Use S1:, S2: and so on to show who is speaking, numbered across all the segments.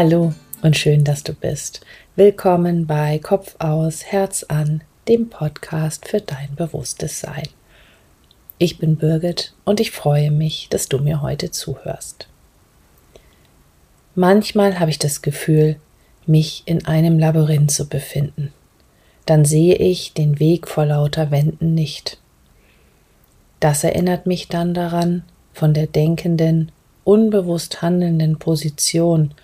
S1: Hallo und schön, dass du bist. Willkommen bei Kopf aus, Herz an, dem Podcast für dein bewusstes Sein. Ich bin Birgit und ich freue mich, dass du mir heute zuhörst. Manchmal habe ich das Gefühl, mich in einem Labyrinth zu befinden. Dann sehe ich den Weg vor lauter Wänden nicht. Das erinnert mich dann daran, von der denkenden, unbewusst handelnden Position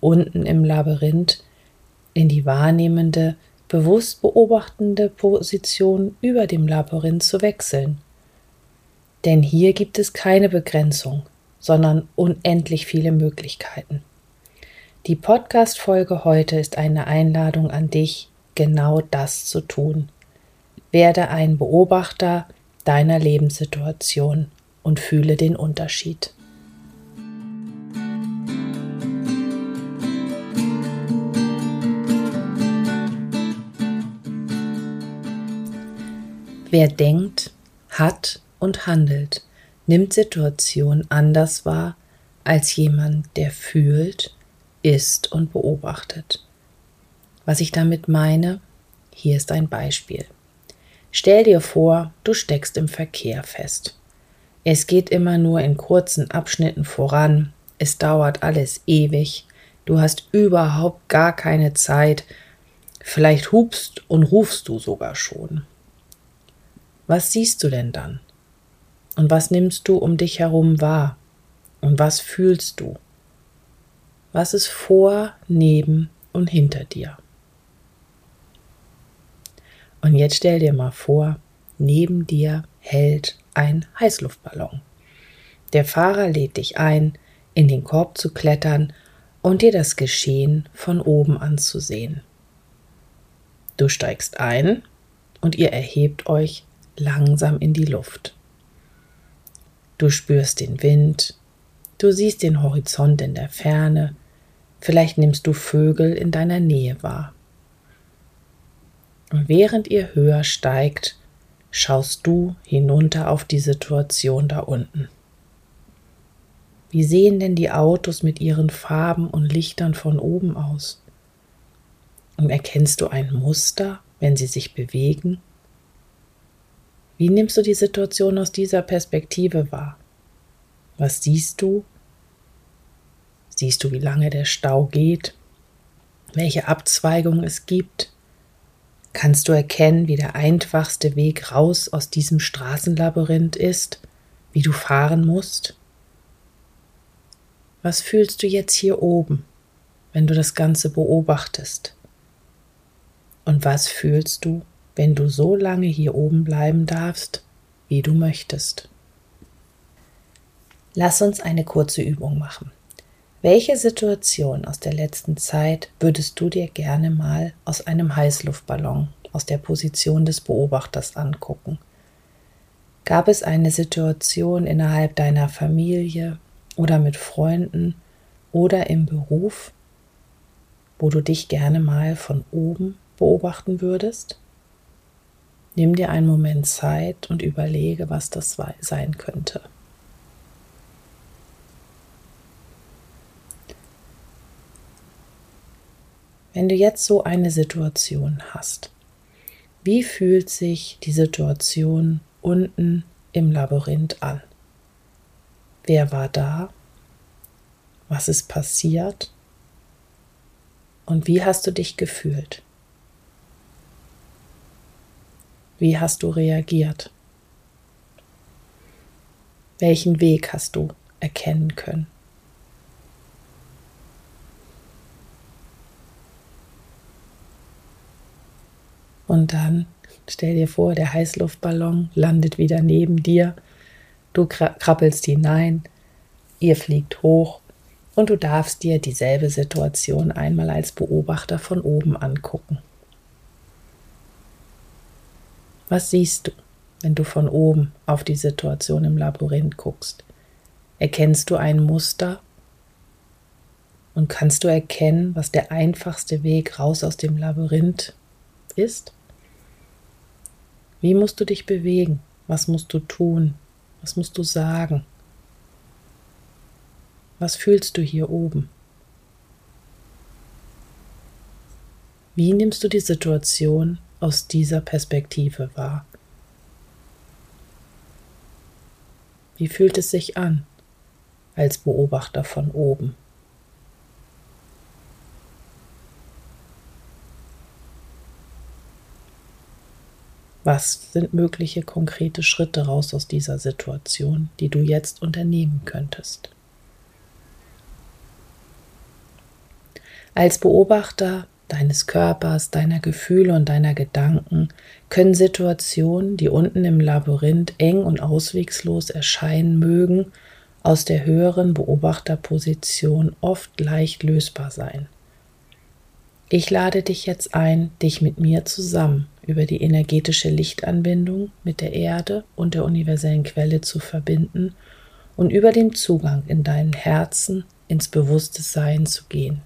S1: unten im Labyrinth in die wahrnehmende, bewusst beobachtende Position über dem Labyrinth zu wechseln. Denn hier gibt es keine Begrenzung, sondern unendlich viele Möglichkeiten. Die Podcast-Folge heute ist eine Einladung an dich, genau das zu tun. Werde ein Beobachter deiner Lebenssituation und fühle den Unterschied. Wer denkt, hat und handelt, nimmt Situationen anders wahr als jemand, der fühlt, ist und beobachtet. Was ich damit meine, hier ist ein Beispiel. Stell dir vor, du steckst im Verkehr fest. Es geht immer nur in kurzen Abschnitten voran, es dauert alles ewig, du hast überhaupt gar keine Zeit, vielleicht hupst und rufst du sogar schon. Was siehst du denn dann? Und was nimmst du um dich herum wahr? Und was fühlst du? Was ist vor, neben und hinter dir? Und jetzt stell dir mal vor, neben dir hält ein Heißluftballon. Der Fahrer lädt dich ein, in den Korb zu klettern und dir das Geschehen von oben anzusehen. Du steigst ein und ihr erhebt euch langsam in die Luft. Du spürst den Wind, du siehst den Horizont in der Ferne, vielleicht nimmst du Vögel in deiner Nähe wahr. Und während ihr höher steigt, schaust du hinunter auf die Situation da unten. Wie sehen denn die Autos mit ihren Farben und Lichtern von oben aus? Und erkennst du ein Muster, wenn sie sich bewegen? Wie nimmst du die Situation aus dieser Perspektive wahr? Was siehst du? Siehst du, wie lange der Stau geht? Welche Abzweigungen es gibt? Kannst du erkennen, wie der einfachste Weg raus aus diesem Straßenlabyrinth ist, wie du fahren musst? Was fühlst du jetzt hier oben, wenn du das Ganze beobachtest? Und was fühlst du, wenn du so lange hier oben bleiben darfst, wie du möchtest. Lass uns eine kurze Übung machen. Welche Situation aus der letzten Zeit würdest du dir gerne mal aus einem Heißluftballon, aus der Position des Beobachters angucken? Gab es eine Situation innerhalb deiner Familie oder mit Freunden oder im Beruf, wo du dich gerne mal von oben beobachten würdest? Nimm dir einen Moment Zeit und überlege, was das sein könnte. Wenn du jetzt so eine Situation hast, wie fühlt sich die Situation unten im Labyrinth an? Wer war da? Was ist passiert? Und wie hast du dich gefühlt? Wie hast du reagiert? Welchen Weg hast du erkennen können? Und dann stell dir vor, der Heißluftballon landet wieder neben dir. Du krabbelst hinein, ihr fliegt hoch und du darfst dir dieselbe Situation einmal als Beobachter von oben angucken. Was siehst du, wenn du von oben auf die Situation im Labyrinth guckst? Erkennst du ein Muster? Und kannst du erkennen, was der einfachste Weg raus aus dem Labyrinth ist? Wie musst du dich bewegen? Was musst du tun? Was musst du sagen? Was fühlst du hier oben? Wie nimmst du die Situation aus dieser Perspektive wahr? Wie fühlt es sich an als Beobachter von oben? Was sind mögliche konkrete Schritte raus aus dieser Situation, die du jetzt unternehmen könntest? Als Beobachter deines Körpers, deiner Gefühle und deiner Gedanken können Situationen, die unten im Labyrinth eng und auswegslos erscheinen mögen, aus der höheren Beobachterposition oft leicht lösbar sein. Ich lade dich jetzt ein, dich mit mir zusammen über die energetische Lichtanbindung mit der Erde und der universellen Quelle zu verbinden und über den Zugang in deinem Herzen ins bewusste Sein zu gehen.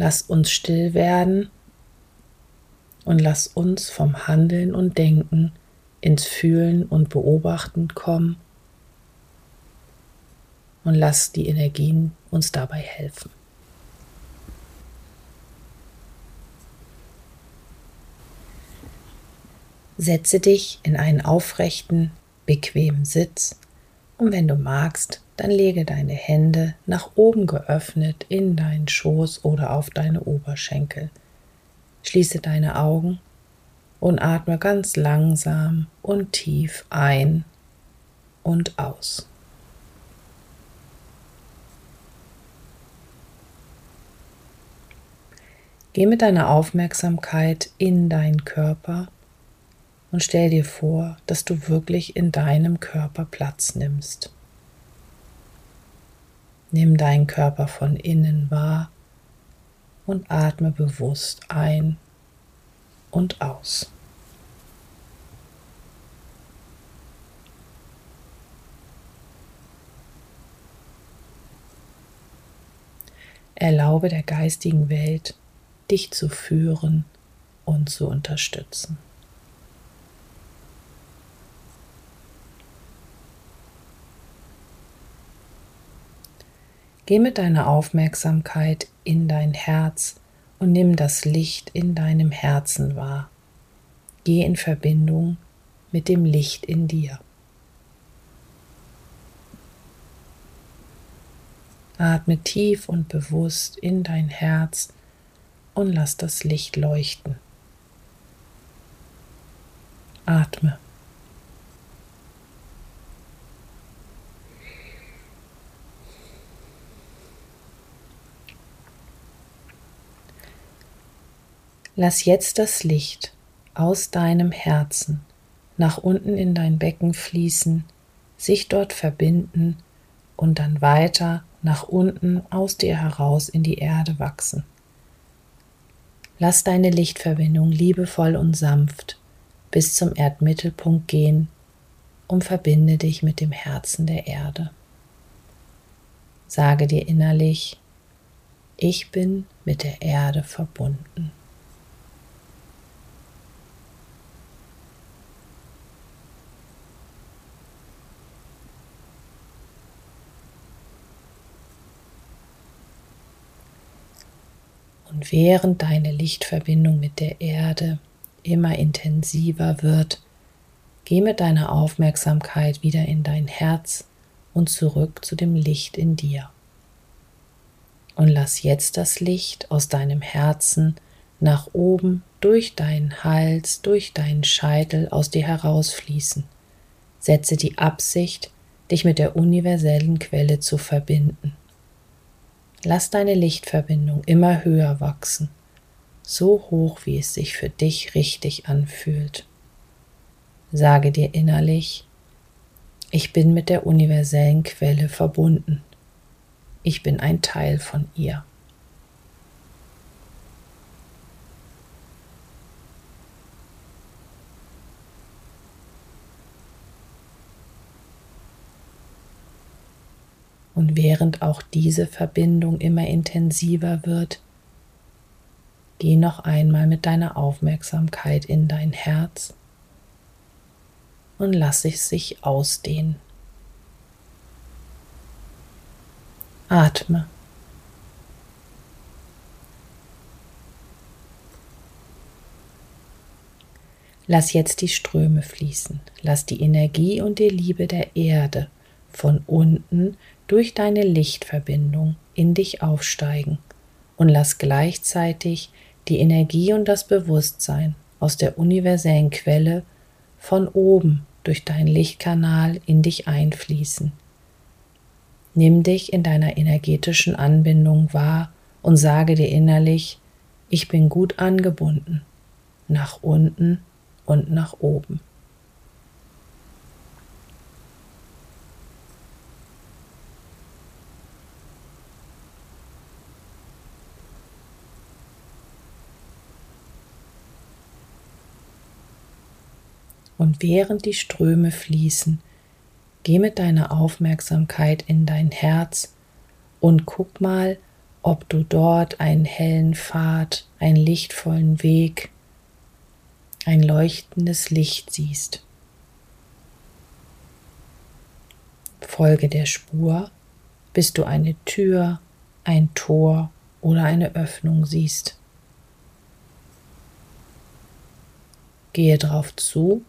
S1: Lass uns still werden und lass uns vom Handeln und Denken ins Fühlen und Beobachten kommen und lass die Energien uns dabei helfen. Setze dich in einen aufrechten, bequemen Sitz und wenn du magst, dann lege deine Hände nach oben geöffnet in deinen Schoß oder auf deine Oberschenkel. Schließe deine Augen und atme ganz langsam und tief ein und aus. Geh mit deiner Aufmerksamkeit in deinen Körper und stell dir vor, dass du wirklich in deinem Körper Platz nimmst. Nimm deinen Körper von innen wahr und atme bewusst ein und aus. Erlaube der geistigen Welt, dich zu führen und zu unterstützen. Geh mit deiner Aufmerksamkeit in dein Herz und nimm das Licht in deinem Herzen wahr. Geh in Verbindung mit dem Licht in dir. Atme tief und bewusst in dein Herz und lass das Licht leuchten. Atme. Lass jetzt das Licht aus deinem Herzen nach unten in dein Becken fließen, sich dort verbinden und dann weiter nach unten aus dir heraus in die Erde wachsen. Lass deine Lichtverbindung liebevoll und sanft bis zum Erdmittelpunkt gehen und verbinde dich mit dem Herzen der Erde. Sage dir innerlich, ich bin mit der Erde verbunden. Und während deine Lichtverbindung mit der Erde immer intensiver wird, geh mit deiner Aufmerksamkeit wieder in dein Herz und zurück zu dem Licht in dir. Und lass jetzt das Licht aus deinem Herzen nach oben durch deinen Hals, durch deinen Scheitel aus dir herausfließen. Setze die Absicht, dich mit der universellen Quelle zu verbinden. Lass deine Lichtverbindung immer höher wachsen, so hoch wie es sich für dich richtig anfühlt. Sage dir innerlich, ich bin mit der universellen Quelle verbunden. Ich bin ein Teil von ihr. Und während auch diese Verbindung immer intensiver wird, geh noch einmal mit deiner Aufmerksamkeit in dein Herz und lass es sich ausdehnen. Atme. Lass jetzt die Ströme fließen, lass die Energie und die Liebe der Erde fließen von unten durch deine Lichtverbindung in dich aufsteigen und lass gleichzeitig die Energie und das Bewusstsein aus der universellen Quelle von oben durch deinen Lichtkanal in dich einfließen. Nimm dich in deiner energetischen Anbindung wahr und sage dir innerlich, ich bin gut angebunden, nach unten und nach oben. Und während die Ströme fließen, geh mit deiner Aufmerksamkeit in dein Herz und guck mal, ob du dort einen hellen Pfad, einen lichtvollen Weg, ein leuchtendes Licht siehst. Folge der Spur, bis du eine Tür, ein Tor oder eine Öffnung siehst. Gehe drauf zu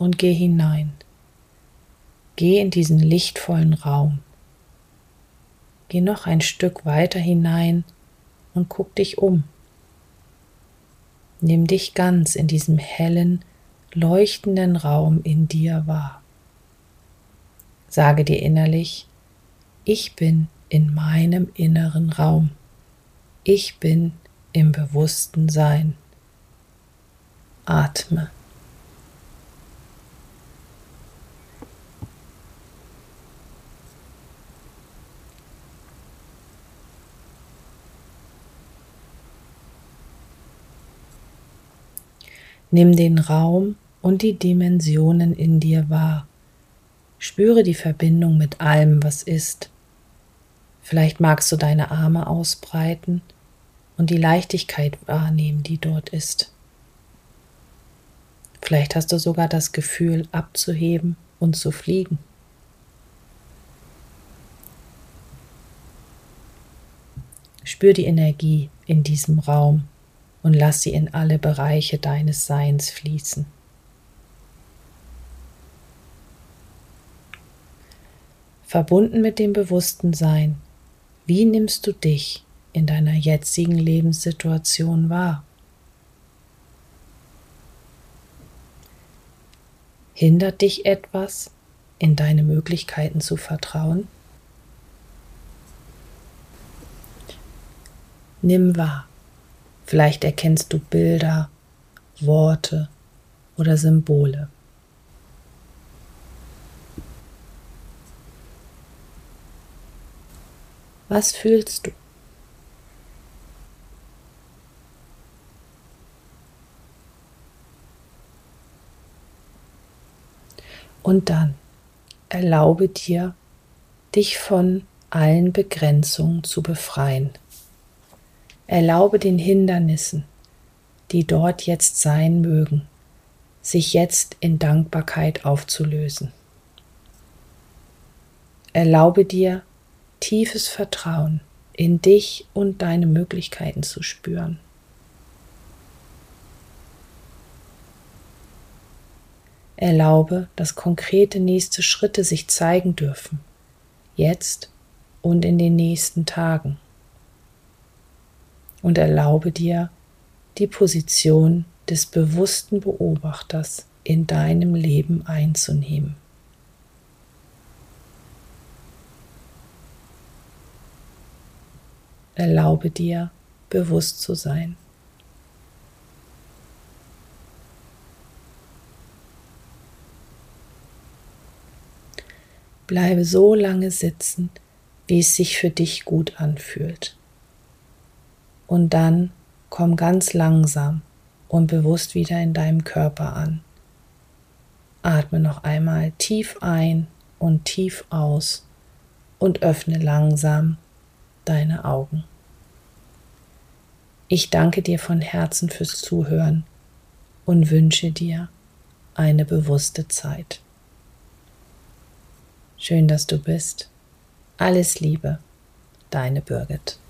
S1: und geh hinein. Geh in diesen lichtvollen Raum. Geh noch ein Stück weiter hinein und guck dich um. Nimm dich ganz in diesem hellen, leuchtenden Raum in dir wahr. Sage dir innerlich, ich bin in meinem inneren Raum. Ich bin im bewussten Sein. Atme. Nimm den Raum und die Dimensionen in dir wahr. Spüre die Verbindung mit allem, was ist. Vielleicht magst du deine Arme ausbreiten und die Leichtigkeit wahrnehmen, die dort ist. Vielleicht hast du sogar das Gefühl, abzuheben und zu fliegen. Spür die Energie in diesem Raum und lass sie in alle Bereiche deines Seins fließen. Verbunden mit dem bewussten Sein, wie nimmst du dich in deiner jetzigen Lebenssituation wahr? Hindert dich etwas, in deine Möglichkeiten zu vertrauen? Nimm wahr. Vielleicht erkennst du Bilder, Worte oder Symbole. Was fühlst du? Und dann erlaube dir, dich von allen Begrenzungen zu befreien. Erlaube den Hindernissen, die dort jetzt sein mögen, sich jetzt in Dankbarkeit aufzulösen. Erlaube dir tiefes Vertrauen in dich und deine Möglichkeiten zu spüren. Erlaube, dass konkrete nächste Schritte sich zeigen dürfen, jetzt und in den nächsten Tagen und erlaube dir, die Position des bewussten Beobachters in deinem Leben einzunehmen. Erlaube dir, bewusst zu sein. Bleibe so lange sitzen, wie es sich für dich gut anfühlt und dann komm ganz langsam und bewusst wieder in deinem Körper an. Atme noch einmal tief ein und tief aus und öffne langsam deine Augen. Ich danke dir von Herzen fürs Zuhören und wünsche dir eine bewusste Zeit. Schön, dass du bist. Alles Liebe, deine Birgit.